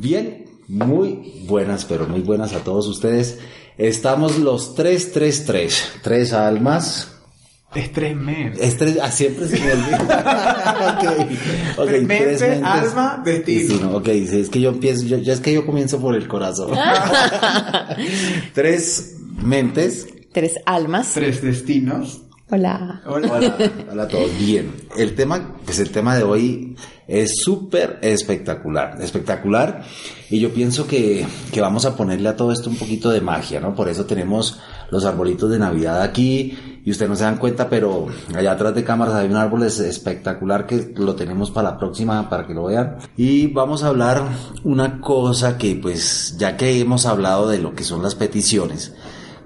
Bien, muy buenas, pero muy buenas a todos ustedes. Estamos los tres, tres, tres. Tres almas. Es tres meses. Es tres, ah, siempre se me olvida. ok, okay tres mentes, alma, destino. destino. Ok, es que yo empiezo, yo, ya es que yo comienzo por el corazón. tres mentes. Tres almas. Tres destinos. Hola. Hola. Hola, a todos. Bien. El tema, pues el tema de hoy es súper espectacular, espectacular. Y yo pienso que, que vamos a ponerle a todo esto un poquito de magia, ¿no? Por eso tenemos los arbolitos de Navidad aquí y ustedes no se dan cuenta, pero allá atrás de cámaras hay un árbol espectacular que lo tenemos para la próxima, para que lo vean. Y vamos a hablar una cosa que pues ya que hemos hablado de lo que son las peticiones,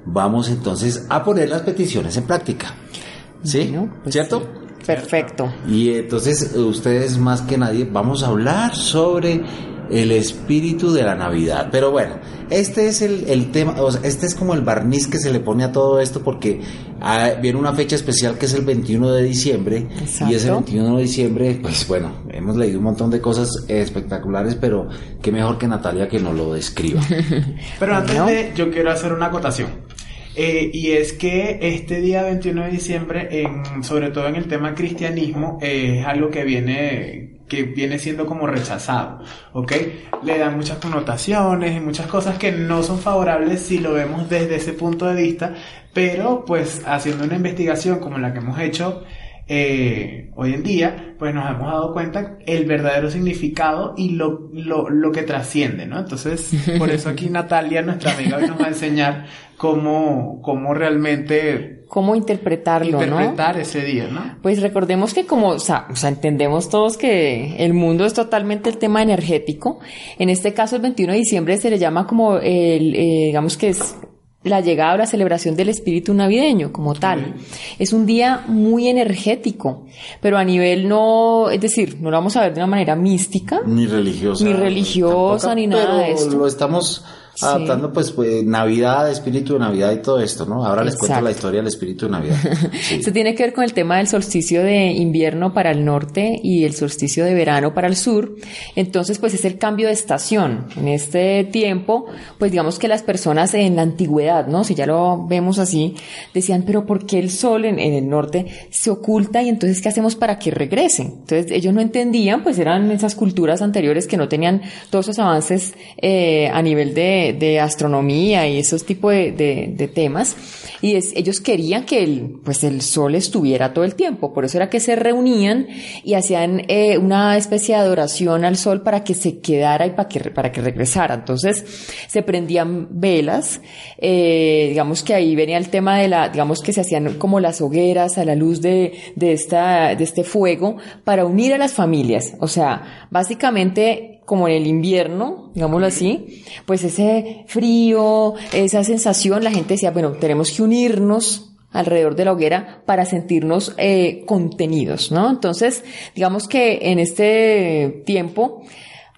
vamos entonces a poner las peticiones en práctica. ¿Sí? Pues ¿Cierto? Perfecto. Y entonces ustedes más que nadie vamos a hablar sobre el espíritu de la Navidad. Pero bueno, este es el, tema, o sea, este es como el barniz que se le pone a todo esto porque ah, viene una fecha especial que es el 21 de diciembre. Y ese 21 de diciembre, pues bueno, hemos leído un montón de cosas espectaculares, pero qué mejor que Natalia que nos lo describa. pero antes de, yo quiero hacer una acotación. Eh, y es que este día 21 de diciembre, en, sobre todo en el tema cristianismo, eh, es algo que viene que viene siendo como rechazado, ¿ok? Le dan muchas connotaciones y muchas cosas que no son favorables si lo vemos desde ese punto de vista, pero pues haciendo una investigación como la que hemos hecho, eh, hoy en día, pues nos hemos dado cuenta el verdadero significado y lo, lo, lo que trasciende, ¿no? Entonces, por eso aquí Natalia, nuestra amiga, hoy nos va a enseñar cómo, cómo realmente... Cómo interpretarlo, interpretar ese día, ¿no? Pues recordemos que como, o sea, entendemos todos que el mundo es totalmente el tema energético. En este caso, el 21 de diciembre se le llama como el, eh, digamos que es la llegada o la celebración del espíritu navideño como tal. Es un día muy energético, pero a nivel no, es decir, no lo vamos a ver de una manera mística. Ni religiosa. Ni religiosa, ni nada de esto. Lo estamos adaptando pues, pues, Navidad, espíritu de Navidad y todo esto, ¿no? Ahora les cuento la historia del espíritu de Navidad. Sí. Se tiene que ver con el tema del solsticio de invierno para el norte y el solsticio de verano para el sur. Entonces, pues es el cambio de estación. En este tiempo, pues digamos que las personas en la antigüedad, ¿no? Si ya lo vemos así, decían, pero ¿por qué el sol en, el norte se oculta y entonces qué hacemos para que regresen? Entonces ellos no entendían, pues eran esas culturas anteriores que no tenían todos esos avances eh, a nivel de de, astronomía y esos tipos de, temas. Y ellos querían que el, pues el sol estuviera todo el tiempo. Por eso era que se reunían y hacían eh, una especie de adoración al sol para que se quedara y para que, para que regresara. Entonces se prendían velas. Eh, digamos que ahí venía el tema de la, digamos que se hacían como las hogueras a la luz de, de, esta, de este fuego para unir a las familias. O sea, básicamente como en el invierno, digámoslo así, pues ese frío, esa sensación, la gente decía, bueno, tenemos que unirnos alrededor de la hoguera para sentirnos eh, contenidos, ¿no? Entonces, digamos que en este tiempo,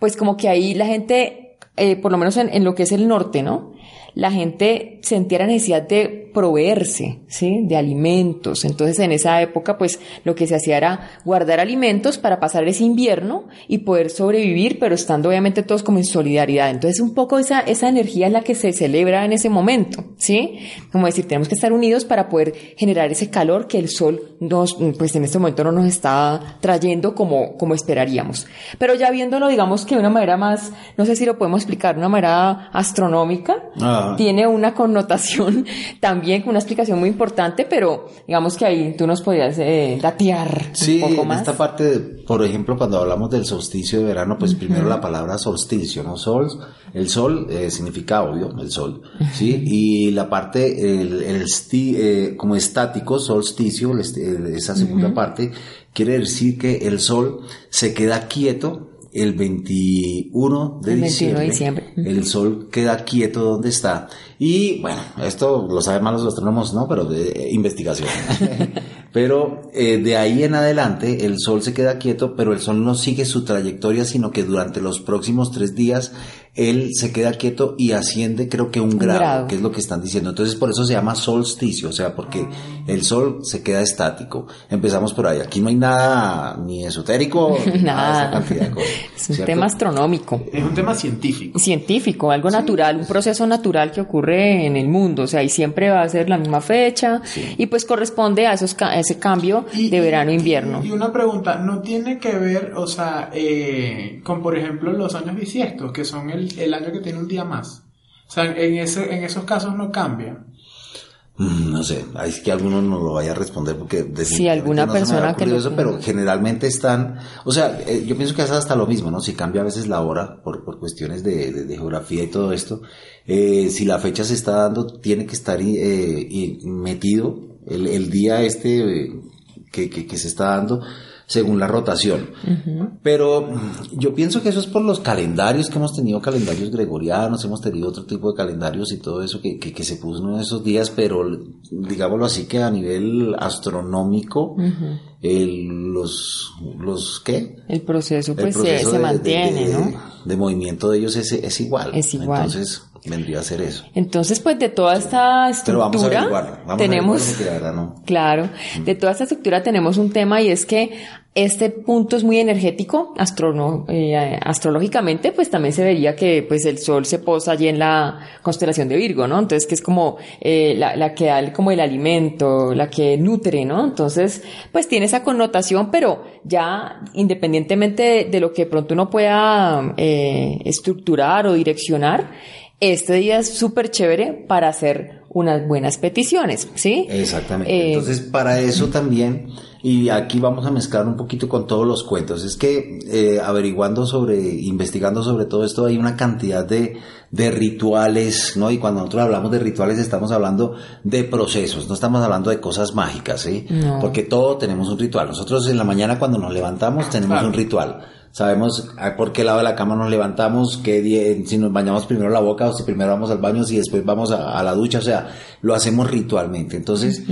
pues como que ahí la gente, eh, por lo menos en, en, lo que es el norte, ¿no? La gente sentía la necesidad de proveerse, ¿sí? De alimentos. Entonces, en esa época, pues, lo que se hacía era guardar alimentos para pasar ese invierno y poder sobrevivir, pero estando obviamente todos como en solidaridad. Entonces, un poco esa, esa energía es la que se celebra en ese momento, ¿sí? Como decir, tenemos que estar unidos para poder generar ese calor que el sol nos, pues, en este momento no nos está trayendo como, como esperaríamos. Pero ya viéndolo, digamos que de una manera más, no sé si lo podemos explicar, de una manera astronómica, ah. Tiene una connotación también, con una explicación muy importante, pero digamos que ahí tú nos podías eh, datear un poco más. esta parte, por ejemplo, cuando hablamos del solsticio de verano, pues primero la palabra solsticio, ¿no? Sol, el sol eh, significa obvio, el sol, ¿sí? Y la parte, el, el eh, como estático, solsticio, esa segunda parte, quiere decir que el sol se queda quieto el 21 de, diciembre, el sol queda quieto donde está. Y bueno, esto lo saben más los astrónomos, ¿no? Pero de investigación. pero eh, de ahí en adelante el sol se queda quieto, pero el sol no sigue su trayectoria, sino que durante los próximos tres días él se queda quieto y asciende creo que un, grado, que es lo que están diciendo. Entonces por eso se llama solsticio, o sea, porque el sol se queda estático. Empezamos por ahí. Aquí no hay nada ni esotérico, nada. es un tema astronómico. Es un tema científico. Científico, algo natural, un proceso natural que ocurre en el mundo. O sea, y siempre va a ser la misma fecha y pues corresponde a, esos, ese cambio de verano-invierno. Y, una pregunta, ¿no tiene que ver, o sea, eh, con por ejemplo los años bisiestos, que son el el, año que tiene un día más. O sea, en, ese, en esos casos no cambia. Mm, no sé, ahí es que alguno no lo vaya a responder porque si alguna persona que lo... pero generalmente están, o sea, eh, yo pienso que es hasta lo mismo, ¿no? Si cambia a veces la hora por, por cuestiones de, geografía y todo esto, eh, si la fecha se está dando, tiene que estar eh, metido el, el, día este que, que, que se está dando según la rotación. Pero yo pienso que eso es por los calendarios que hemos tenido, calendarios gregorianos, hemos tenido otro tipo de calendarios y todo eso que, que, se puso en esos días, pero digámoslo así que a nivel astronómico, el, los, los, ¿qué? El proceso pues se, mantiene, ¿no? De movimiento de ellos es, es igual. Es igual. Entonces, vendría a ser eso. Entonces, pues de toda esta estructura tenemos claro, de toda esta estructura tenemos un tema y es que este punto es muy energético, eh, astrológicamente, pues también se vería que pues el sol se posa allí en la constelación de Virgo, ¿no? Entonces que es como eh, la, que da como el alimento, la que nutre, ¿no? Entonces, pues tiene esa connotación, pero ya independientemente de, lo que pronto uno pueda eh, estructurar o direccionar, este día es súper chévere para hacer unas buenas peticiones, ¿sí? Exactamente. Eh, Entonces, para eso también, y aquí vamos a mezclar un poquito con todos los cuentos, es que eh, averiguando sobre, investigando sobre todo esto, hay una cantidad de, de rituales, ¿no? Y cuando nosotros hablamos de rituales estamos hablando de procesos, no estamos hablando de cosas mágicas, ¿sí? Porque todo tenemos un ritual. Nosotros en la mañana cuando nos levantamos tenemos un ritual sabemos por qué lado de la cama nos levantamos, qué si nos bañamos primero la boca o si primero vamos al baño, si después vamos a, la ducha, o sea, lo hacemos ritualmente. Entonces,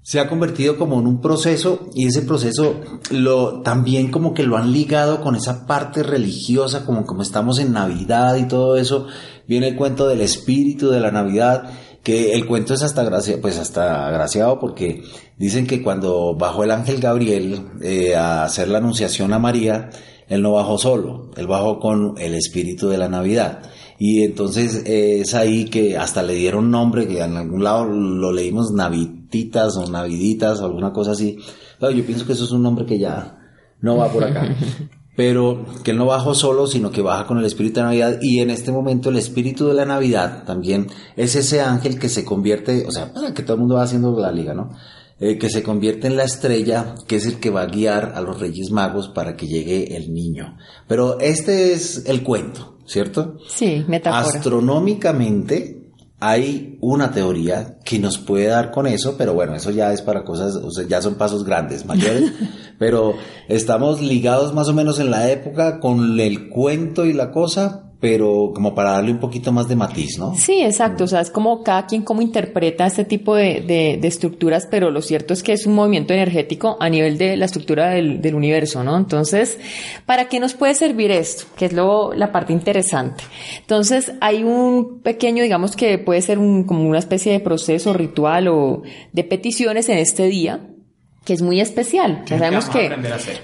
se ha convertido como en un proceso y ese proceso lo también como que lo han ligado con esa parte religiosa, como como estamos en Navidad y todo eso, viene el cuento del espíritu de la Navidad que el cuento es hasta gracia, pues hasta agraciado porque dicen que cuando bajó el ángel Gabriel eh, a hacer la anunciación a María, él no bajó solo, él bajó con el espíritu de la Navidad. Y entonces eh, es ahí que hasta le dieron nombre, que en algún lado lo leímos Navititas o Naviditas o alguna cosa así. yo pienso que eso es un nombre que ya no va por acá. Pero que él no bajó solo, sino que baja con el espíritu de Navidad. Y en este momento el espíritu de la Navidad también es ese ángel que se convierte, o sea, para que todo el mundo va haciendo la liga, ¿no? Eh, que se convierte en la estrella, que es el que va a guiar a los Reyes Magos para que llegue el niño. Pero este es el cuento, ¿cierto? Sí, metáfora. Astronómicamente hay una teoría que nos puede dar con eso, pero bueno, eso ya es para cosas, o sea, ya son pasos grandes, mayores, pero estamos ligados más o menos en la época con el cuento y la cosa, pero como para darle un poquito más de matiz, ¿no? Sí, exacto, o sea, es como cada quien cómo interpreta este tipo de, de, estructuras, pero lo cierto es que es un movimiento energético a nivel de la estructura del, del universo, ¿no? Entonces, ¿para qué nos puede servir esto? Que es lo, la parte interesante. Entonces, hay un pequeño, digamos que puede ser un, como una especie de proceso ritual o de peticiones en este día, que es muy especial. Ya sabemos que,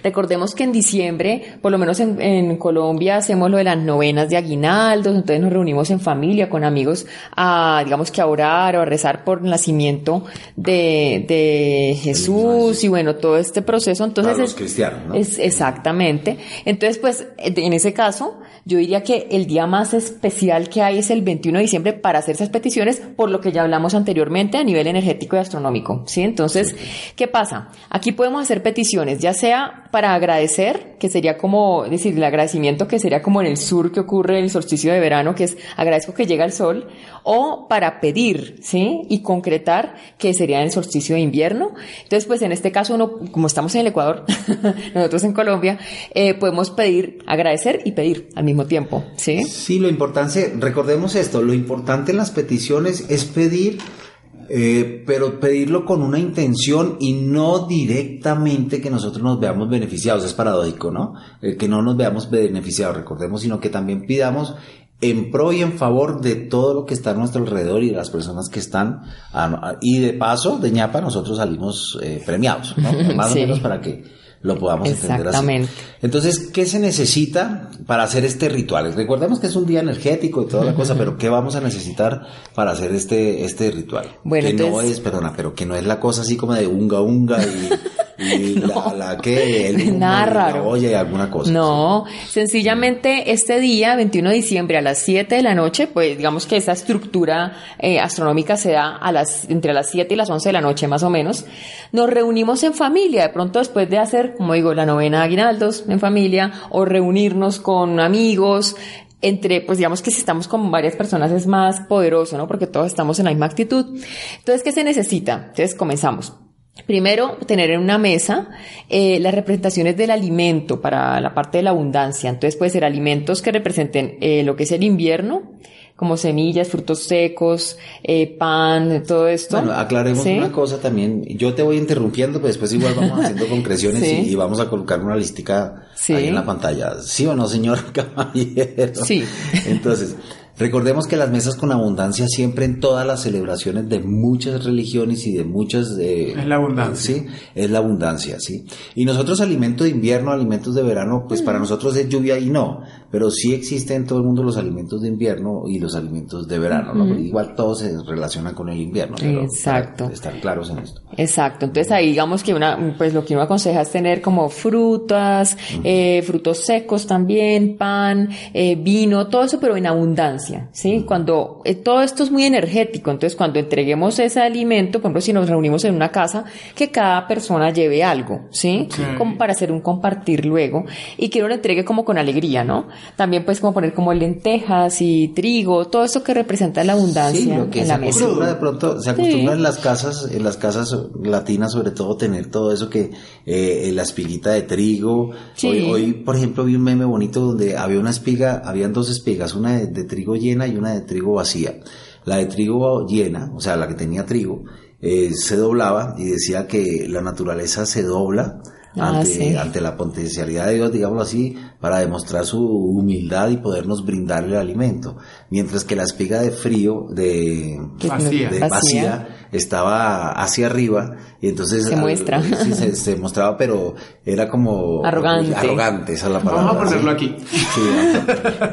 recordemos que en diciembre, por lo menos en, en, Colombia, hacemos lo de las novenas de aguinaldos, entonces nos reunimos en familia, con amigos, a, digamos que a orar o a rezar por el nacimiento de, de Jesús y bueno, todo este proceso. Entonces, Para los cristianos, ¿no? Es, exactamente. Entonces, pues, en ese caso, yo diría que el día más especial que hay es el 21 de diciembre para hacer esas peticiones, por lo que ya hablamos anteriormente a nivel energético y astronómico, ¿sí? Entonces, ¿qué pasa? Aquí podemos hacer peticiones, ya sea para agradecer, que sería como, decir, el agradecimiento que sería como en el sur que ocurre el solsticio de verano, que es agradezco que llega el sol, o para pedir, ¿sí? Y concretar, que sería el solsticio de invierno. Entonces, pues en este caso, uno, como estamos en el Ecuador, nosotros en Colombia, eh, podemos pedir, agradecer y pedir al mismo tiempo, ¿sí? Sí, lo importante, recordemos esto, lo importante en las peticiones es pedir eh, pero pedirlo con una intención y no directamente que nosotros nos veamos beneficiados, es paradójico, ¿no? Eh, que no nos veamos beneficiados, recordemos, sino que también pidamos en pro y en favor de todo lo que está a nuestro alrededor y de las personas que están, y de paso, de ñapa, nosotros salimos eh, premiados, ¿no? Más o menos para que lo podamos entender así. Entonces, ¿qué se necesita para hacer este ritual? Recordemos que es un día energético y toda la cosa, pero ¿qué vamos a necesitar para hacer este, este ritual? Bueno, que no es, perdona, pero que no es la cosa así como de unga unga y y la, la, que el Nada raro. olla y alguna cosa. No, sencillamente este día, 21 de diciembre a las 7 de la noche, pues digamos que esa estructura eh, astronómica se da a las, entre las 7 y las 11 de la noche más o menos. Nos reunimos en familia, de pronto después de hacer, como digo, la novena de aguinaldos en familia o reunirnos con amigos, entre, pues digamos que si estamos con varias personas es más poderoso, ¿no? Porque todos estamos en la misma actitud. Entonces, ¿qué se necesita? Entonces, comenzamos. Primero, tener en una mesa eh, las representaciones del alimento para la parte de la abundancia. Entonces puede ser alimentos que representen eh, lo que es el invierno, como semillas, frutos secos, eh, pan, todo esto. Bueno, aclaremos una cosa también. Yo te voy interrumpiendo, pero después igual vamos haciendo concreciones y, vamos a colocar una listica ahí en la pantalla. ¿Sí o no, señor caballero? Sí. Entonces, Recordemos que las mesas con abundancia siempre en todas las celebraciones de muchas religiones y de muchas... Eh, es la abundancia. Sí, es la abundancia, sí. Y nosotros alimento de invierno, alimentos de verano, pues para nosotros es lluvia y no, pero sí existen en todo el mundo los alimentos de invierno y los alimentos de verano, ¿no? igual todo se relaciona con el invierno. Pero Exacto. estar claros en esto. Exacto. Entonces ahí digamos que una, pues lo que uno aconseja es tener como frutas, eh, frutos secos también, pan, eh, vino, todo eso, pero en abundancia. ¿Sí? Cuando eh, todo esto es muy energético, entonces cuando entreguemos ese alimento, por ejemplo, si nos reunimos en una casa, que cada persona lleve algo, ¿sí? Como para hacer un compartir luego y que uno lo entregue como con alegría, ¿no? También puedes como poner como lentejas y trigo, todo eso que representa la abundancia lo que en se la mesa. De pronto, se acostumbra en las casas, en las casas latinas sobre todo tener todo eso que eh, la espiguita de trigo. Hoy, hoy, por ejemplo, vi un meme bonito donde había una espiga, habían dos espigas, una de trigo llena y una de trigo vacía. La de trigo llena, o sea, la que tenía trigo, eh, se doblaba y decía que la naturaleza se dobla ah, ante, ante, la potencialidad de Dios, digámoslo así, para demostrar su humildad y podernos brindar el alimento. Mientras que la espiga de frío, de vacía estaba hacia arriba y entonces se muestra. sí, se, mostraba pero era como arrogante. arrogante esa es la palabra vamos a ponerlo aquí.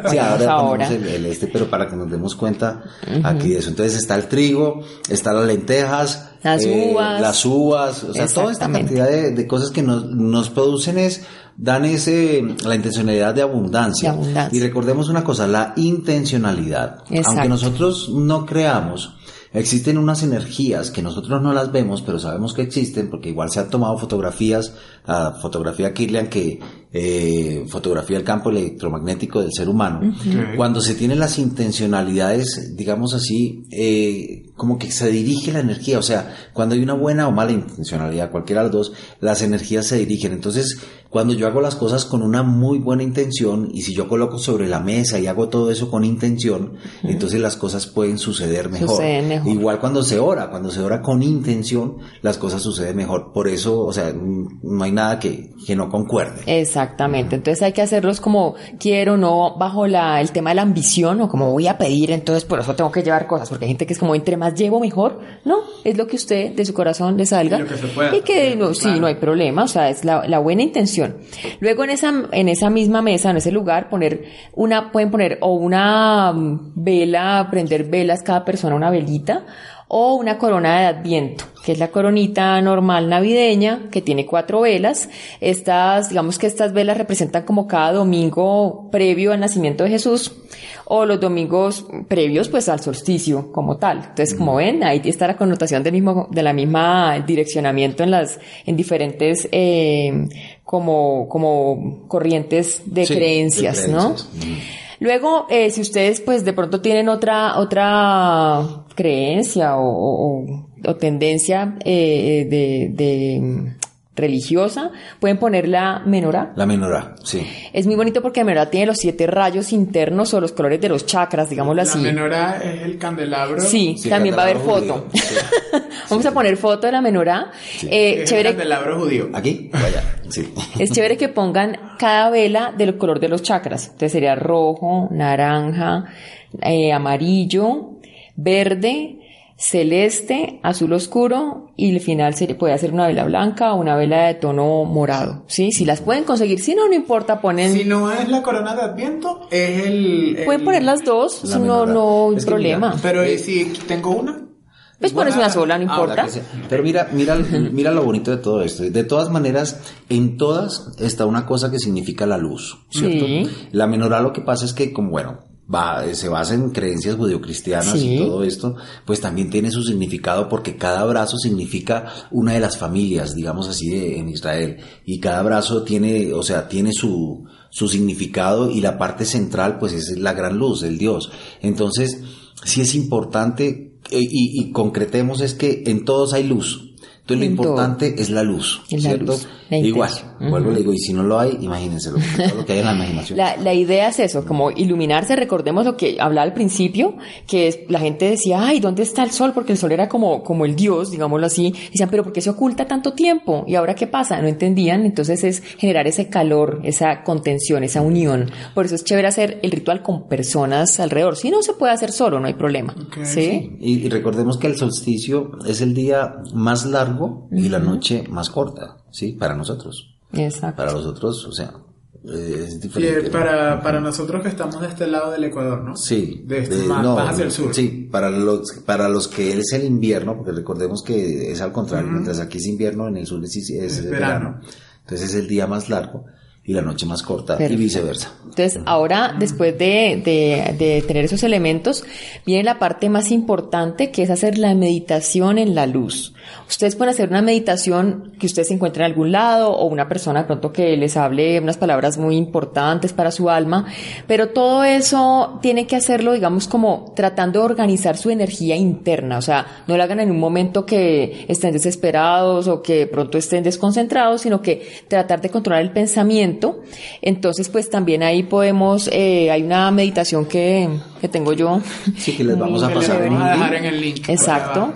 Sí, ahora, El, este pero para que nos demos cuenta aquí de eso. Entonces está el trigo está las lentejas las eh, uvas. las uvas o sea toda esta cantidad de, cosas que nos, nos producen es dan ese la intencionalidad de abundancia. de abundancia. y recordemos una cosa la intencionalidad. Aunque nosotros no creamos Existen unas energías que nosotros no las vemos, pero sabemos que existen porque igual se han tomado fotografías, la fotografía Kirlian que eh, fotografía el campo electromagnético del ser humano. Cuando se tienen las intencionalidades, digamos así, eh, como que se dirige la energía, o sea, cuando hay una buena o mala intencionalidad, cualquiera de las dos, las energías se dirigen. Entonces, cuando yo hago las cosas con una muy buena intención y si yo coloco sobre la mesa y hago todo eso con intención, entonces las cosas pueden suceder mejor. Igual cuando se ora, cuando se ora con intención, las cosas suceden mejor. Por eso, o sea, no hay nada que, que no concuerde. Exactamente. Entonces hay que hacerlos como quiero, no bajo la, el tema de la ambición o como voy a pedir, entonces por eso tengo que llevar cosas, porque hay gente que es como entre más las llevo mejor. No, es lo que usted de su corazón le salga. Y, que, y que no, sí, no hay problema, o sea, es la, la, buena intención. Luego en esa, en esa misma mesa, en ese lugar, poner una, pueden poner o una mm, vela, prender velas, cada persona una velita, o una corona de adviento, que es la coronita normal navideña, que tiene cuatro velas. Estas, digamos que estas velas representan como cada domingo previo al nacimiento de Jesús, o los domingos previos pues al solsticio como tal. Entonces, como ven, ahí está la connotación del mismo, de la misma direccionamiento en las, en diferentes, eh, como, como corrientes de, creencias, ¿no? Luego, eh, si ustedes pues de pronto tienen otra, otra creencia o, o, tendencia eh, de, de religiosa, pueden poner la menorá. La menorá, sí. Es muy bonito porque la menorá tiene los siete rayos internos o los colores de los chakras, digámoslo así. La menorá es el candelabro. Sí, también va a haber foto. Vamos a poner foto de la menorá. Eh, chévere. El candelabro judío. Aquí, vaya, sí. Es chévere que pongan cada vela del color de los chakras. Entonces sería rojo, naranja, eh, amarillo, verde, celeste, azul oscuro y al final se puede hacer una vela blanca o una vela de tono morado, ¿sí? Si las pueden conseguir, si no, no importa, ponen... Si no es la corona de Adviento, es el... Pueden poner las dos, no, no hay problema. pero si tengo una? Pues pones una sola, no importa. Pero mira, mira, mira lo bonito de todo esto. De todas maneras, en todas está una cosa que significa la luz, ¿cierto? La menorá lo que pasa es que, como bueno, va, se basa en creencias judeocristianas y todo esto, pues también tiene su significado porque cada brazo significa una de las familias, digamos así, de, en Israel. Y cada brazo tiene, o sea, tiene su, su significado y la parte central pues es la gran luz, el Dios. Entonces, sí es importante eh, y, y concretemos es que en todos hay luz. Entonces lo importante es la luz, ¿cierto? Igual, vuelvo le digo, y si no lo hay, imagínense lo, lo que hay en la imaginación. La, la, idea es eso, como iluminarse, recordemos lo que hablaba al principio, que es, la gente decía, ay, ¿dónde está el sol? Porque el sol era como, como el dios, digámoslo así. Decían, pero ¿por qué se oculta tanto tiempo? ¿Y ahora qué pasa? No entendían, entonces es generar ese calor, esa contención, esa unión. Por eso es chévere hacer el ritual con personas alrededor. Si no se puede hacer solo, no hay problema. ¿Sí? Y, y recordemos que el solsticio es el día más largo y la noche más corta, ¿sí? Para nosotros. Exacto. Para los otros, o sea, es diferente. para, para nosotros que estamos de este lado del Ecuador, ¿no? Sí. De este, más, hacia el sur. Sí, para los, para los que es el invierno, porque recordemos que es al contrario, mientras aquí es invierno, en el sur es, verano. Entonces es el día más largo y la noche más corta y viceversa. Entonces, ahora, después de, de, de, tener esos elementos, viene la parte más importante que es hacer la meditación en la luz. Ustedes pueden hacer una meditación que ustedes se encuentren en algún lado o una persona de pronto que les hable unas palabras muy importantes para su alma, pero todo eso tiene que hacerlo, digamos, como tratando de organizar su energía interna. O sea, no lo hagan en un momento que estén desesperados o que pronto estén desconcentrados, sino que tratar de controlar el pensamiento entonces, pues también ahí podemos, eh, hay una meditación que, que tengo yo. Sí, que les vamos a pasar. en el link. Exacto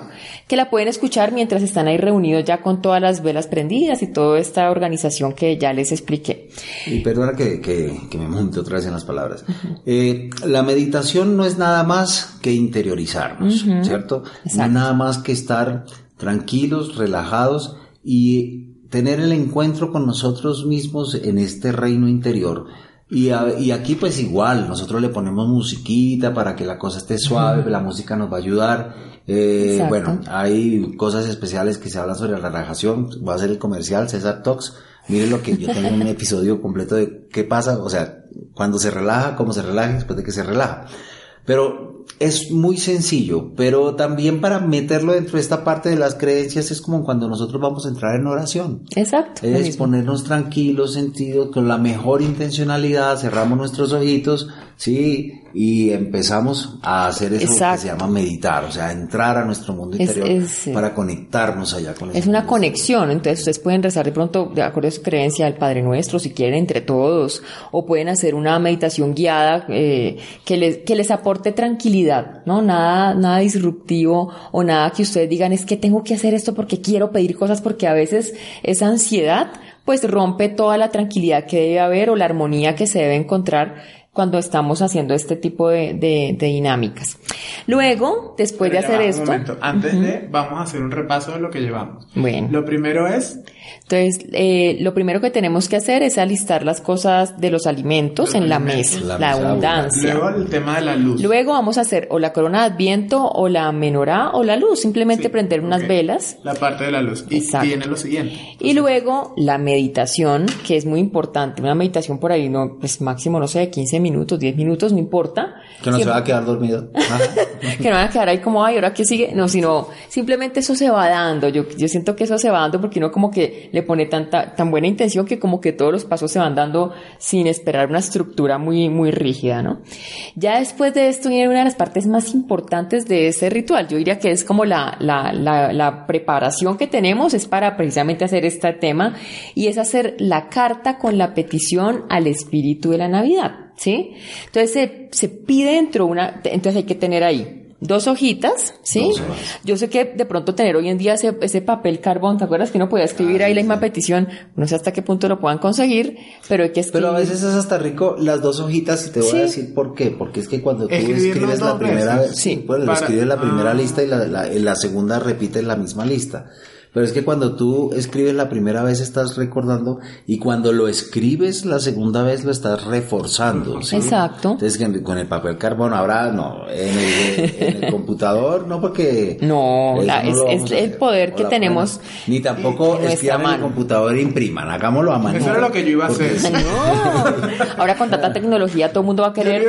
que la pueden escuchar mientras están ahí reunidos ya con todas las velas prendidas y toda esta organización que ya les expliqué. Y perdona que, que, me monte otra vez en las palabras. eh, la meditación no es nada más que interiorizarnos, ¿cierto? No es nada más que estar tranquilos, relajados y tener el encuentro con nosotros mismos en este reino interior. Y, y, aquí pues igual, nosotros le ponemos musiquita para que la cosa esté suave, la música nos va a ayudar. Eh, bueno, hay cosas especiales que se hablan sobre la relajación. Va a ser el comercial César Talks. Miren lo que yo tengo un episodio completo de qué pasa, o sea, cuando se relaja, cómo se relaja, después de que se relaja. Pero es muy sencillo, pero también para meterlo dentro de esta parte de las creencias es como cuando nosotros vamos a entrar en oración. Exacto. Es ponernos tranquilos, sentidos, con la mejor intencionalidad, cerramos nuestros ojitos, sí, y empezamos a hacer eso que se llama meditar, o sea, entrar a nuestro mundo interior para conectarnos allá con Es una conexión, entonces ustedes pueden rezar de pronto, de acuerdo a su creencia, al Padre Nuestro, si quieren, entre todos, o pueden hacer una meditación guiada eh, que, les, que les aporte tranquilidad, ¿no? Nada, nada disruptivo o nada que ustedes digan es que tengo que hacer esto porque quiero pedir cosas, porque a veces esa ansiedad pues rompe toda la tranquilidad que debe haber o la armonía que se debe encontrar cuando estamos haciendo este tipo de, de, dinámicas. Luego, después de hacer esto... Antes de, vamos a hacer un repaso de lo que llevamos. Bueno. Lo primero es... Entonces, eh, lo primero que tenemos que hacer es alistar las cosas de los alimentos en la mesa, la, abundancia. Luego el tema de la luz. Luego vamos a hacer o la corona de adviento o la menorá o la luz, simplemente prender unas velas. La parte de la luz. Y viene lo siguiente. y luego la meditación, que es muy importante. Una meditación por ahí, no, pues máximo, no sé, 15 minutos, 10 minutos, no importa. Que no se va a quedar dormido. que no van a quedar ahí como, ay, ahora qué sigue. No, sino simplemente eso se va dando. Yo, yo siento que eso se va dando porque uno como que le pone tanta, tan buena intención que como que todos los pasos se van dando sin esperar una estructura muy, muy rígida, ¿no? Ya después de esto viene una de las partes más importantes de ese ritual. Yo diría que es como la, la, la, la preparación que tenemos es para precisamente hacer este tema y es hacer la carta con la petición al espíritu de la Navidad. ¿sí? Entonces se, se pide dentro una, entonces hay que tener ahí dos hojitas, ¿sí? Yo sé que de pronto tener hoy en día ese, ese papel carbón, ¿te acuerdas que uno podía escribir ahí la misma petición? No sé hasta qué punto lo puedan conseguir, pero hay que escribir. Pero a veces es hasta rico las dos hojitas y te voy a decir por qué. Porque es que cuando tú escribes la primera vez, sí, pues lo escribes la primera ah. lista y la, la, la segunda repites la misma lista. Pero es que cuando tú escribes la primera vez estás recordando y cuando lo escribes la segunda vez lo estás reforzando. ¿sí? Exacto. Entonces con el papel carbón ahora no, en el, computador no porque... No, es, el poder que tenemos. Ni tampoco escriban en el computador e impriman, hagámoslo a mano. Eso era lo que yo iba a hacer. No, ahora con tanta tecnología todo el mundo va a querer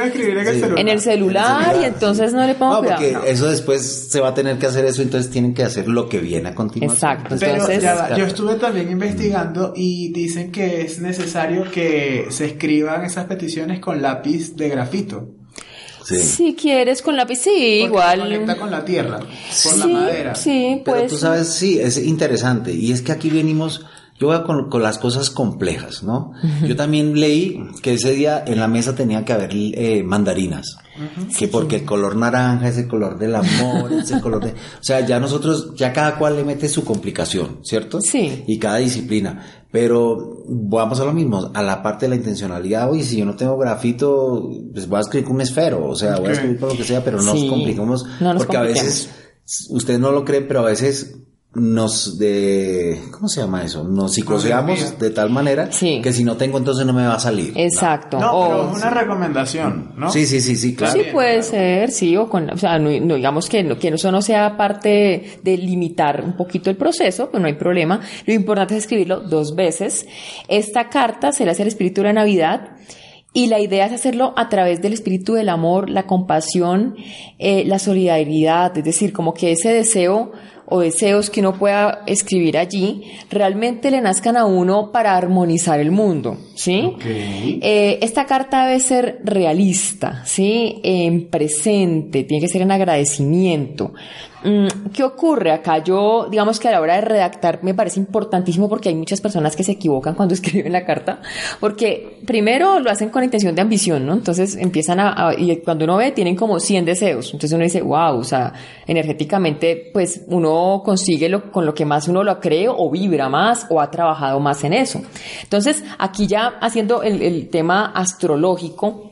en el celular, y entonces no le pongo No, porque eso después se va a tener que hacer eso, entonces tienen que hacer lo que viene a continuación. Exacto. Entonces, yo estuve también investigando y dicen que es necesario que se escriban esas peticiones con lápiz de grafito. Si quieres con lápiz, sí, igual. Se conecta con la tierra, con la madera. Sí, pues. Pero tú sabes, sí, es interesante. Y es que aquí venimos, yo voy con, con las cosas complejas, ¿no? Yo también leí que ese día en la mesa tenía que haber eh, mandarinas que porque el color naranja es el color del amor, es el color de... O sea, ya nosotros, ya cada cual le mete su complicación, ¿cierto? Sí. Y cada disciplina. Pero vamos a lo mismo, a la parte de la intencionalidad, oye, si yo no tengo grafito, pues voy a escribir con un esfero, o sea, voy a escribir por lo que sea, pero no nos complicamos, porque a veces, ustedes no lo creen, pero a veces nos de ¿cómo se llama eso? Nos psicoseamos de tal manera que si no tengo entonces no me va a salir. Exacto. No, pero es una recomendación, ¿no? Sí, sí, sí, sí, claro. Sí puede ser, sí, o con, o sea, no, digamos que, que eso no sea parte de limitar un poquito el proceso, pues no hay problema. Lo importante es escribirlo dos veces. Esta carta se le hace al espíritu de la Navidad. Y la idea es hacerlo a través del espíritu del amor, la compasión, eh, la solidaridad, es decir, como que ese deseo o deseos que uno pueda escribir allí realmente le nazcan a uno para armonizar el mundo, ¿sí? Eh, esta carta debe ser realista, ¿sí? En presente, tiene que ser en agradecimiento. Mm, ¿Qué ocurre acá? Yo, digamos que a la hora de redactar me parece importantísimo porque hay muchas personas que se equivocan cuando escriben la carta, porque primero lo hacen con intención de ambición, ¿no? Entonces empiezan a, y cuando uno ve, tienen como 100 deseos. Entonces uno dice, wow, o sea, energéticamente, pues uno consigue lo, con lo que más uno lo cree o vibra más o ha trabajado más en eso. Entonces, aquí ya haciendo el, el tema astrológico,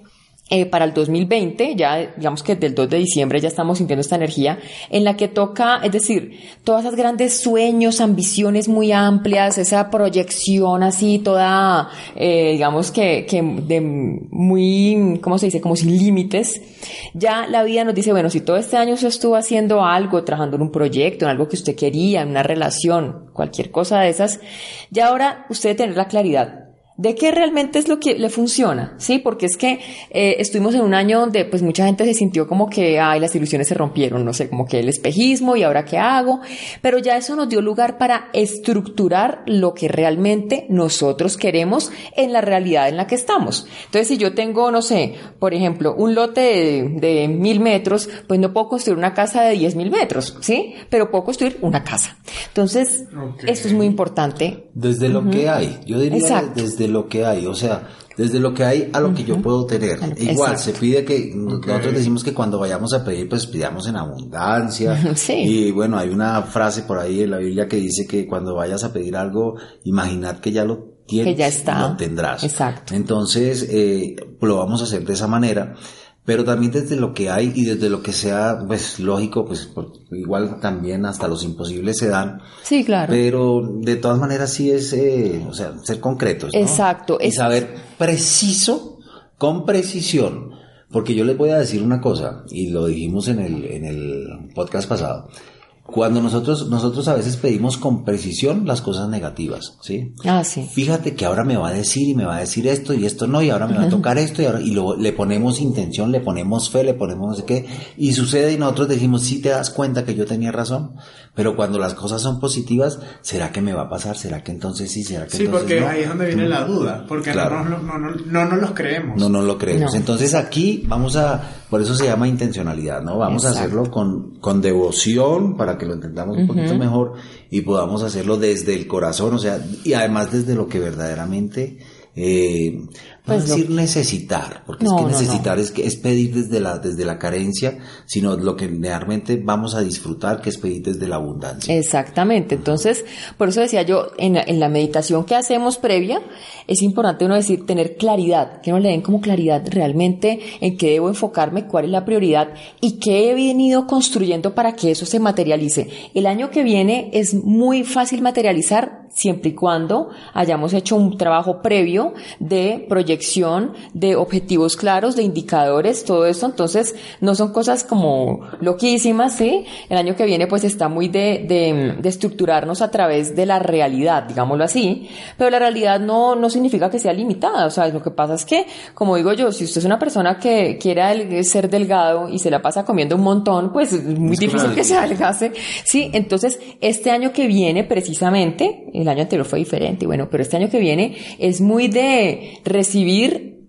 eh, para el 2020, ya digamos que del 2 de diciembre ya estamos sintiendo esta energía en la que toca, es decir, todas esas grandes sueños, ambiciones muy amplias, esa proyección así toda, eh, digamos que, que de muy, ¿cómo se dice? Como sin límites. Ya la vida nos dice, bueno, si todo este año usted estuvo haciendo algo, trabajando en un proyecto, en algo que usted quería, en una relación, cualquier cosa de esas, ya ahora usted debe tener la claridad de qué realmente es lo que le funciona, ¿sí? Porque es que eh, estuvimos en un año donde pues mucha gente se sintió como que, ay, las ilusiones se rompieron, no sé, como que el espejismo y ahora qué hago, pero ya eso nos dio lugar para estructurar lo que realmente nosotros queremos en la realidad en la que estamos. Entonces, si yo tengo, no sé, por ejemplo, un lote de, mil metros, pues no puedo construir una casa de diez mil metros, ¿sí? Pero puedo construir una casa. Entonces, esto es muy importante. Desde lo que hay, yo diría desde lo que hay, o sea, desde lo que hay a lo que yo puedo tener. Igual, se pide que, nosotros decimos que cuando vayamos a pedir, pues pidamos en abundancia. Y bueno, hay una frase por ahí en la Biblia que dice que cuando vayas a pedir algo, imaginad que ya lo tienes que ya está. lo tendrás. Exacto. Entonces, eh, lo vamos a hacer de esa manera pero también desde lo que hay y desde lo que sea, pues lógico, pues igual también hasta los imposibles se dan. Sí, claro. Pero de todas maneras sí es, eh, o sea, ser concretos. ¿no? Exacto. Y saber preciso, con precisión, porque yo les voy a decir una cosa, y lo dijimos en el, en el podcast pasado. Cuando nosotros, nosotros a veces pedimos con precisión las cosas negativas, ¿sí? Ah, sí. Fíjate que ahora me va a decir y me va a decir esto y esto no, y ahora me va a tocar esto y ahora, y lo, le ponemos intención, le ponemos fe, le ponemos no sé qué, y sucede y nosotros decimos, sí te das cuenta que yo tenía razón, pero cuando las cosas son positivas, ¿será que me va a pasar? ¿Será que entonces sí? ¿Será que sí, entonces porque no? ahí es donde viene la duda, porque Claro. no, nos, no, no, no nos los creemos. No, no lo creemos. No. Entonces aquí vamos a, por eso se llama intencionalidad, ¿no? Vamos a hacerlo con, con devoción para que lo entendamos un poquito mejor y podamos hacerlo desde el corazón, o sea, y además desde lo que verdaderamente, eh, no Pues lo- decir necesitar, porque No, es que no, no. necesitar es que es pedir desde la, desde la carencia, sino lo que realmente vamos a disfrutar, que es pedir desde la abundancia. Exactamente. Entonces, por eso decía yo, en en la meditación que hacemos previa, es importante uno decir, tener claridad, que no le den como claridad realmente en qué debo enfocarme, cuál es la prioridad y qué he venido construyendo para que eso se materialice. El año que viene es muy fácil materializar siempre y cuando hayamos hecho un trabajo previo de proyección, de objetivos claros, de indicadores, todo esto. Entonces, no son cosas como loquísimas, ¿sí? El año que viene pues está muy de, de, de estructurarnos a través de la realidad, digámoslo así, pero la realidad no, no significa que sea limitada, o sea, lo que pasa es que, como digo yo, si usted es una persona que quiera el- ser delgado y se la pasa comiendo un montón, pues es muy Es difícil que se adelgase, sí, entonces este año que viene precisamente, el año anterior fue diferente, bueno, pero este año que viene es muy de recibir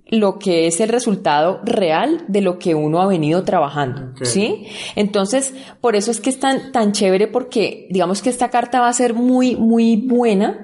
lo que es el resultado real de lo que uno ha venido trabajando. ¿sí? Entonces, por eso es que es tan, tan chévere porque digamos que esta carta va a ser muy, muy buena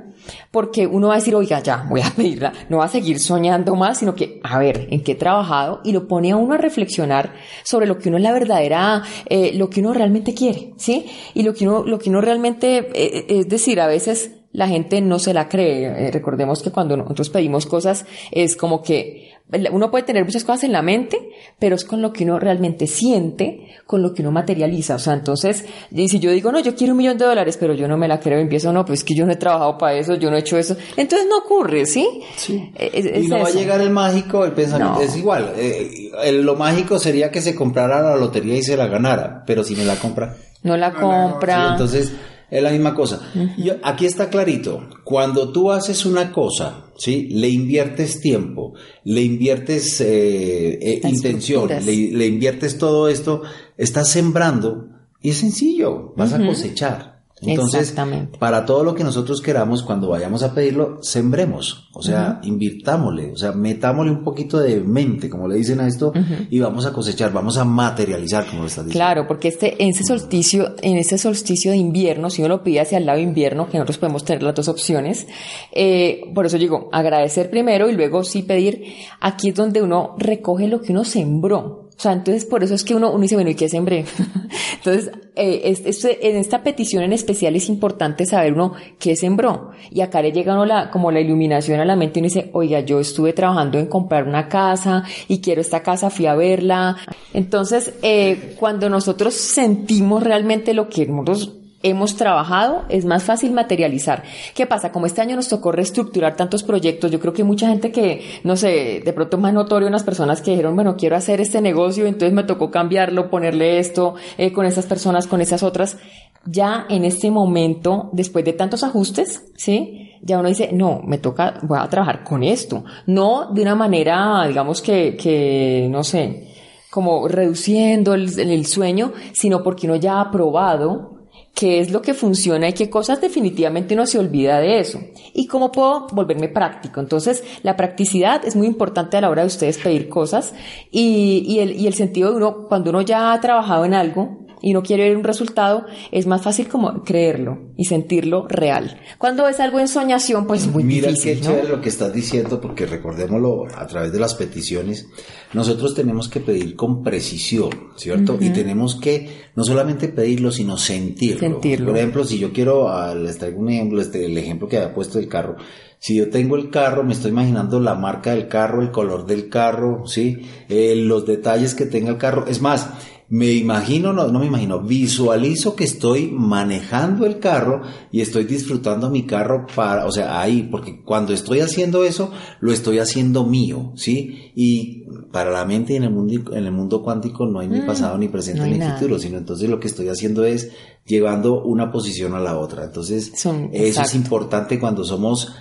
porque uno va a decir, oiga, ya, voy a pedirla, no va a seguir soñando más, sino que, a ver, en qué he trabajado y lo pone a uno a reflexionar sobre lo que uno es la verdadera, eh, lo que uno realmente quiere, ¿sí? Y lo que uno, lo que uno realmente, eh, es decir, a veces la gente no se la cree. Eh, recordemos que cuando nosotros pedimos cosas es como que uno puede tener muchas cosas en la mente, pero es con lo que uno realmente siente, con lo que uno materializa. O sea, entonces, y si yo digo, no, yo quiero un millón de dólares, pero yo no me la creo, empiezo, no, pues es que yo no he trabajado para eso, yo no he hecho eso. Entonces no ocurre, ¿sí? Sí. Es- es y no va a llegar el mágico, el pensamiento No. es igual. eh, el- lo mágico sería que se comprara la lotería y se la ganara, pero si me la compra, No la No la- compra. Sí, entonces es la misma cosa. Yo- aquí está clarito. Cuando tú haces una cosa, ¿sí? Le inviertes tiempo, le inviertes eh, eh, intención, le inviertes todo esto, estás sembrando y es sencillo, vas a cosechar. Entonces, para todo lo que nosotros queramos, cuando vayamos a pedirlo, sembremos, o sea, invirtámosle, o sea, metámosle un poquito de mente, como le dicen a esto, y vamos a cosechar, vamos a materializar, como lo estás diciendo. Claro, porque este, en ese solsticio, en ese solsticio de invierno, si uno lo pide hacia el lado invierno, que nosotros podemos tener las dos opciones, eh, por eso digo, agradecer primero y luego sí pedir, aquí es donde uno recoge lo que uno sembró. O sea, entonces por eso es que uno, uno dice, bueno, ¿y qué sembré? entonces, eh, es- es- en esta petición en especial es importante saber uno qué sembró. Y acá le llega uno la, como la iluminación a la mente y uno dice, oiga, yo estuve trabajando en comprar una casa y quiero esta casa, fui a verla. Entonces, eh, cuando nosotros sentimos realmente lo que nosotros hemos trabajado, es más fácil materializar. ¿Qué pasa? Como este año nos tocó reestructurar tantos proyectos, yo creo que mucha gente que, no sé, de pronto más notorio unas personas que dijeron, bueno, quiero hacer este negocio, entonces me tocó cambiarlo, ponerle esto, eh, con esas personas, con esas otras. Ya en este momento, después de tantos ajustes, ¿sí? Ya uno dice, no, me toca, voy a trabajar con esto. No de una manera, digamos que, que, no sé, como reduciendo el, el sueño, sino porque uno ya ha probado qué es lo que funciona y qué cosas definitivamente uno se olvida de eso. Y cómo puedo volverme práctico. Entonces, la practicidad es muy importante a la hora de ustedes pedir cosas y, y el, y el sentido de uno, cuando uno ya ha trabajado en algo, y no quiere ver un resultado, es más fácil como creerlo y sentirlo real. Cuando es algo en soñación, pues es muy Mira difícil. qué chévere lo que estás diciendo, porque recordémoslo a través de las peticiones, nosotros tenemos que pedir con precisión, ¿cierto? Y tenemos que no solamente pedirlo, sino sentirlo. Sentirlo. Por ejemplo, si yo quiero, les traigo un ejemplo, este, el ejemplo que había puesto del carro. Si yo tengo el carro, me estoy imaginando la marca del carro, el color del carro, ¿sí? Eh, los detalles que tenga el carro. Es más, me imagino, no, no me imagino, visualizo que estoy manejando el carro y estoy disfrutando mi carro para, o sea, ahí, porque cuando estoy haciendo eso, lo estoy haciendo mío, ¿sí? Y para la mente y en el mundo, en el mundo cuántico no hay ni pasado, ni presente, no ni nada. futuro, sino entonces lo que estoy haciendo es llevando una posición a la otra. Entonces, Son- eso es importante cuando somos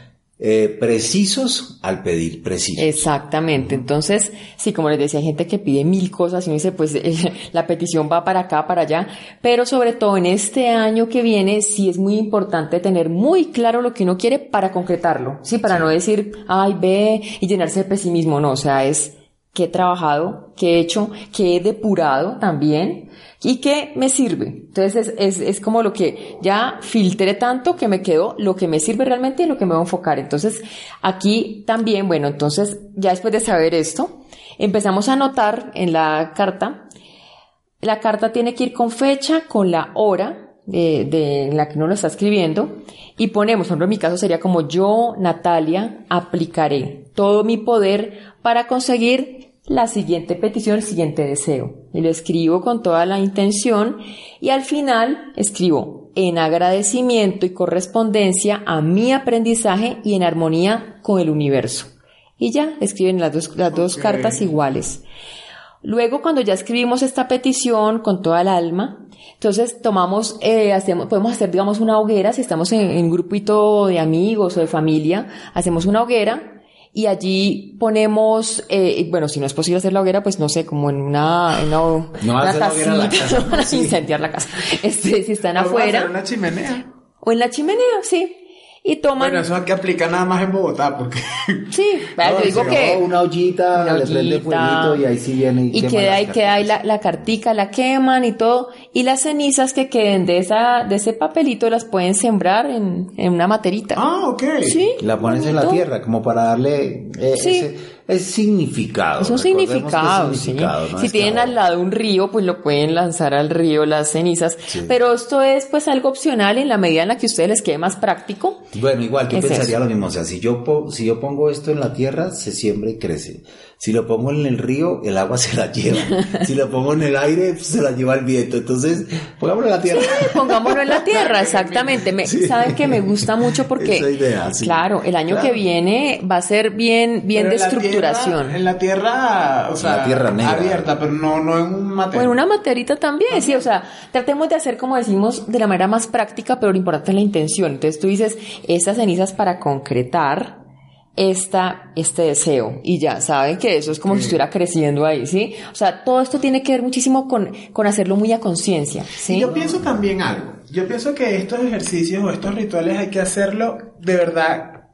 eh, precisos al pedir precisos. Exactamente. Entonces, sí, como les decía, hay gente que pide mil cosas y uno dice, pues eh, la petición va para acá, para allá. Pero sobre todo en este año que viene, sí es muy importante tener muy claro lo que uno quiere para concretarlo. Sí, para no decir, ay, ve y llenarse de pesimismo. No, o sea, es que he trabajado, que he hecho, que he depurado también y que me sirve. Entonces es, es, es como lo que ya filtré tanto que me quedó lo que me sirve realmente y lo que me voy a enfocar. Entonces aquí también, bueno, entonces ya después de saber esto, empezamos a anotar en la carta, la carta tiene que ir con fecha, con la hora de, la que uno lo está escribiendo y ponemos, por ejemplo, en mi caso sería como yo, Natalia, aplicaré todo mi poder para conseguir la siguiente petición, el siguiente deseo. Y lo escribo con toda la intención y al final escribo en agradecimiento y correspondencia a mi aprendizaje y en armonía con el universo. Y ya escriben las dos, las dos cartas iguales. Luego, cuando ya escribimos esta petición con toda el alma, entonces tomamos, eh, hacemos, podemos hacer, digamos, una hoguera, si estamos en, en un grupito de amigos o de familia, hacemos una hoguera y allí ponemos, eh, bueno, si no es posible hacer la hoguera, pues no sé, como en una, en una, una la para sí. incendiar la casa. Este, si están Podemos hacer afuera una chimenea. o en la chimenea, sí. Y toman, Bueno, eso es que aplica nada más en Bogotá, porque... sí, No, yo digo que una ollita, una le prende ollita. fueguito y ahí sí viene y, y queda ahí, queda ahí la, la cartica, la queman y todo, y las cenizas que queden de esa, de ese papelito las pueden sembrar en, en una materita. Ah, ok. Sí. La pones en la tierra como para darle eh, Sí. ese, es significado. Es un significado, sí. significado, no Si es tienen al lado un río, pues lo pueden lanzar al río las cenizas. Sí. Pero esto es pues algo opcional en la medida en la que a ustedes les quede más práctico. Bueno, igual, yo Es pensaría eso. lo mismo. O sea, si yo, si yo pongo esto en la tierra, se siembra y crece. Si lo pongo en el río, el agua se la lleva. si lo pongo en el aire, pues, se la lleva el viento. Entonces, pongámoslo en la tierra. Pongámoslo en la tierra, exactamente. Me, Sí. Saben que me gusta mucho porque, Esa idea, sí. claro, el año Claro. que viene va a ser bien, bien Pero de estructuración. tierra- en la tierra, o sea, la tierra negra. abierta, pero no, no en un material. en una materita también, sí, o sea, tratemos de hacer como decimos de la manera más práctica, pero lo importante es la intención. Entonces tú dices, estas cenizas para concretar esta, este deseo y ya saben que eso es como si estuviera creciendo ahí, ¿sí? O sea, todo esto tiene que ver muchísimo con, con hacerlo muy a conciencia, Y ¿sí? yo pienso también algo. Yo pienso que estos ejercicios o estos rituales hay que hacerlo de verdad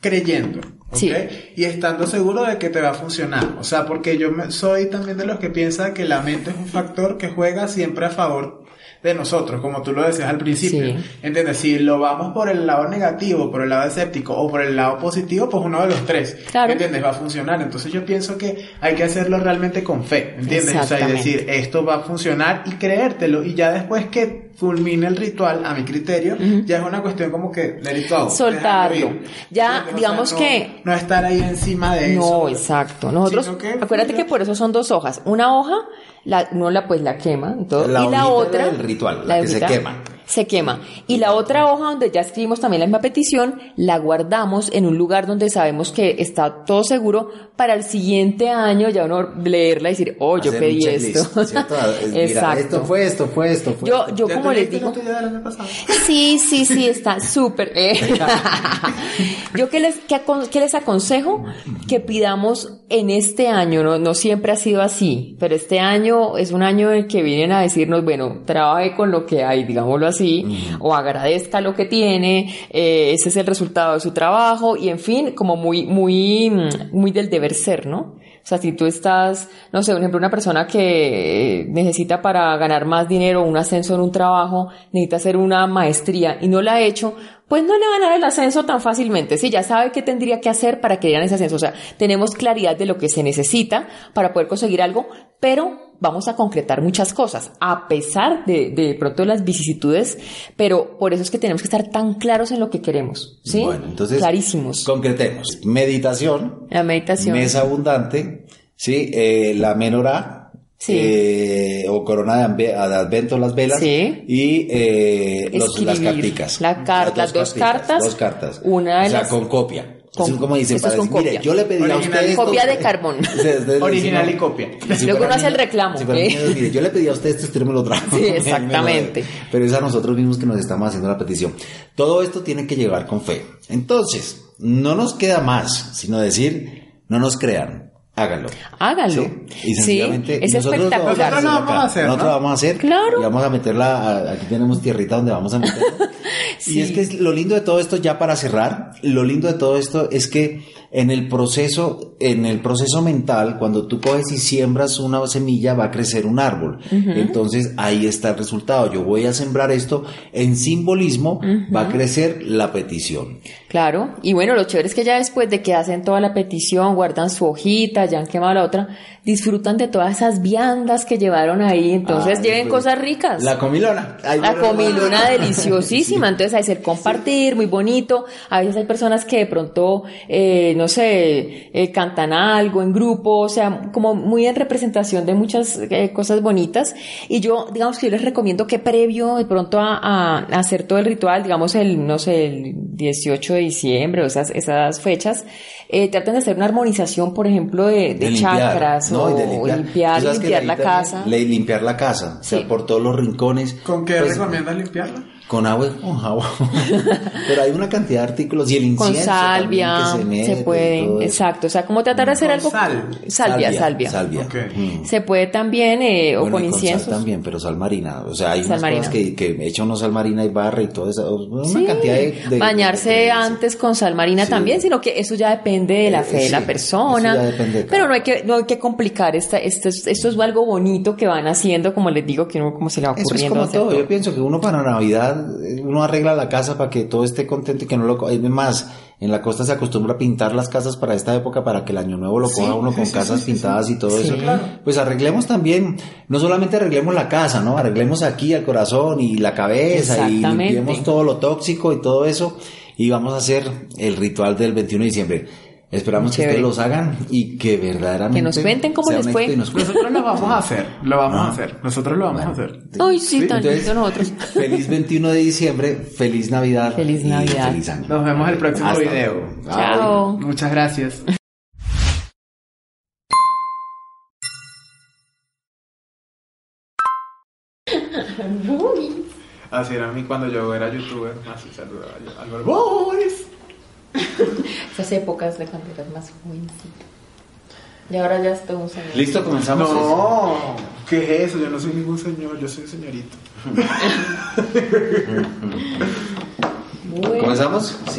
creyendo. Sí. Y estando seguro de que te va a funcionar. O sea, porque yo soy también de los que piensa que la mente es un factor que juega siempre a favor de nosotros, como tú lo decías al principio. Sí. ¿Entiendes? Si lo vamos por el lado negativo, por el lado escéptico o por el lado positivo, pues uno de los tres. Claro. ¿Entiendes? Va a funcionar. Entonces yo pienso que hay que hacerlo realmente con fe. ¿Entiendes? O sea, y decir, esto va a funcionar y creértelo. Y ya después que fulmine el ritual, a mi criterio, ya es una cuestión como que it go, Soltarlo. Ya, digamos no- que- No estar ahí encima de eso. No, exacto. Nosotros, que acuérdate que por eso son dos hojas. Una hoja, la, uno la pues la quema todo, La y la otra, del ritual, la que se quema. Se quema. Y la otra hoja donde ya escribimos también la misma petición, la guardamos en un lugar donde sabemos que está todo seguro para el siguiente año ya uno leerla y decir, oh, yo Hacer pedí checklist, esto. ¿cierto? Es, mira, Exacto. esto fue esto, fue esto, fue Yo, esto. yo ¿Ya como les digo? Sí, sí, sí, está súper. eh. Yo que les, que, que les aconsejo que pidamos en este año, no, no siempre ha sido así, pero este año es un año en el que vienen a decirnos, bueno, trabaje con lo que hay, digámoslo así, o agradezca lo que tiene, eh, ese es el resultado de su trabajo, y en fin, como muy, muy, muy del deber ser, ¿no? O sea, si tú estás, no sé, por ejemplo, una persona que necesita para ganar más dinero, un ascenso en un trabajo, necesita hacer una maestría y no la ha hecho, pues no le van a dar el ascenso tan fácilmente. Si ya sabe qué tendría que hacer para que dieran ese ascenso. O sea, tenemos claridad de lo que se necesita para poder conseguir algo, pero vamos a concretar muchas cosas, a pesar de, de pronto las vicisitudes, pero por eso es que tenemos que estar tan claros en lo que queremos. ¿Sí? Bueno, entonces. Clarísimos. Concretemos. Meditación. La meditación. Mesa abundante. Sí, eh, la menorá. Sí. Eh, o corona de, advento, las velas. Sí. Y eh, los, las carticas. La car- las dos cartas. Dos cartas. Una de o sea, las- con copia. Con- Así como dicen, para con decir, mire, copia. yo le pedí a Original usted y esto. Copia de carbón. Ustedes- ustedes Original y copia. Si Luego uno hace el reclamo, si ¿eh? mire, yo le pedí a usted esto, usted me lo trajo. Sí, exactamente. Pero es a nosotros mismos que nos estamos haciendo la petición. Todo esto tiene que llevar con fe. Entonces, no nos queda más, sino decir, no nos crean, háganlo. Hágalo. Sí, y sencillamente es nosotros lo vamos espectacular. a hacer Nosotros lo vamos a hacer, Nosotros ¿no? lo vamos a hacer. Claro. Y vamos a meterla, a- aquí tenemos tierrita donde vamos a meterla. Sí. Y es que es- lo lindo de todo esto, ya para cerrar, lo lindo de todo esto es que en el proceso, en el proceso mental, cuando tú coges y siembras una semilla, va a crecer un árbol. Entonces ahí está el resultado. Yo voy a sembrar esto en simbolismo, va a crecer la petición. Claro, y bueno, lo chévere es que ya después de que hacen toda la petición, guardan su hojita, ya han quemado la otra, disfrutan de todas esas viandas que llevaron ahí, entonces Ah, lleven cosas ricas. La comilona. Ay, La bueno, comilona deliciosísima, entonces hay que ser compartir, muy bonito. A veces hay personas que de pronto, eh, no sé, eh, cantan algo en grupo, o sea, como muy en representación de muchas eh, cosas bonitas. Y yo, digamos que yo les recomiendo que previo de pronto a, a hacer todo el ritual, digamos el, no sé, el 18 de diciembre o esas, esas fechas, eh, traten de hacer una armonización, por ejemplo, de, de de limpiar, chakras ¿no? o Y de limpiar, la casa. le- limpiar la casa, o sea, Sí. por todos los rincones. ¿Con qué Pues, recomiendas limpiarla? Con agua con jabón. Pero hay una cantidad de artículos y el con incienso salvia, también que se, mete se puede, exacto, o sea, como tratar de hacer Con algo sal. salvia, salvia, salvia. Ok. Mm. Se puede también eh, o con inciensos. también, pero sal marina. O sea, hay Sal unas marina. cosas que, que echa uno sal marina y barra y todo eso. Una Sí, cantidad de, de- bañarse de- de- antes con sal marina Sí. también, sino que eso ya depende de la Eh, fe de sí, la persona. eso ya depende de cada pero no hay que no hay que complicar esta, esto, es, esto es algo bonito que van haciendo, como les digo, que uno como se le va Eso es ocurriendo como todo. Yo pienso que uno para Navidad, uno arregla la casa para que todo esté contento y que no lo... Es más, en la costa se acostumbra a pintar las casas para esta época para que el año nuevo lo coja uno con casas pintadas y todo eso. Pues arreglemos también, no solamente arreglemos la casa, ¿no? Arreglemos aquí el corazón y la cabeza y limpiemos todo lo tóxico y todo eso y vamos a hacer el ritual del 21 de diciembre. Esperamos que ustedes los hagan y que verdaderamente Que nos cuenten cómo les fue. nos. Nosotros lo vamos a hacer, lo vamos Ah. a hacer, nosotros lo vamos a hacer. Ay, sí, tan Entonces, lindo nosotros. Feliz 21 de diciembre, feliz Navidad. Feliz y Navidad. Feliz año. Nos vemos el próximo Hasta video. luego. Chao. Muchas gracias. Así era a mí cuando yo era youtuber, así saludaba yo. Álvaro Boys. Esas épocas de cuando eras más jovencito. Y ahora ya estoy un señor. Listo, comenzamos. No, ¿qué es eso? Yo no soy ningún señor, yo soy señorito. Bueno. ¿Comenzamos? Sí.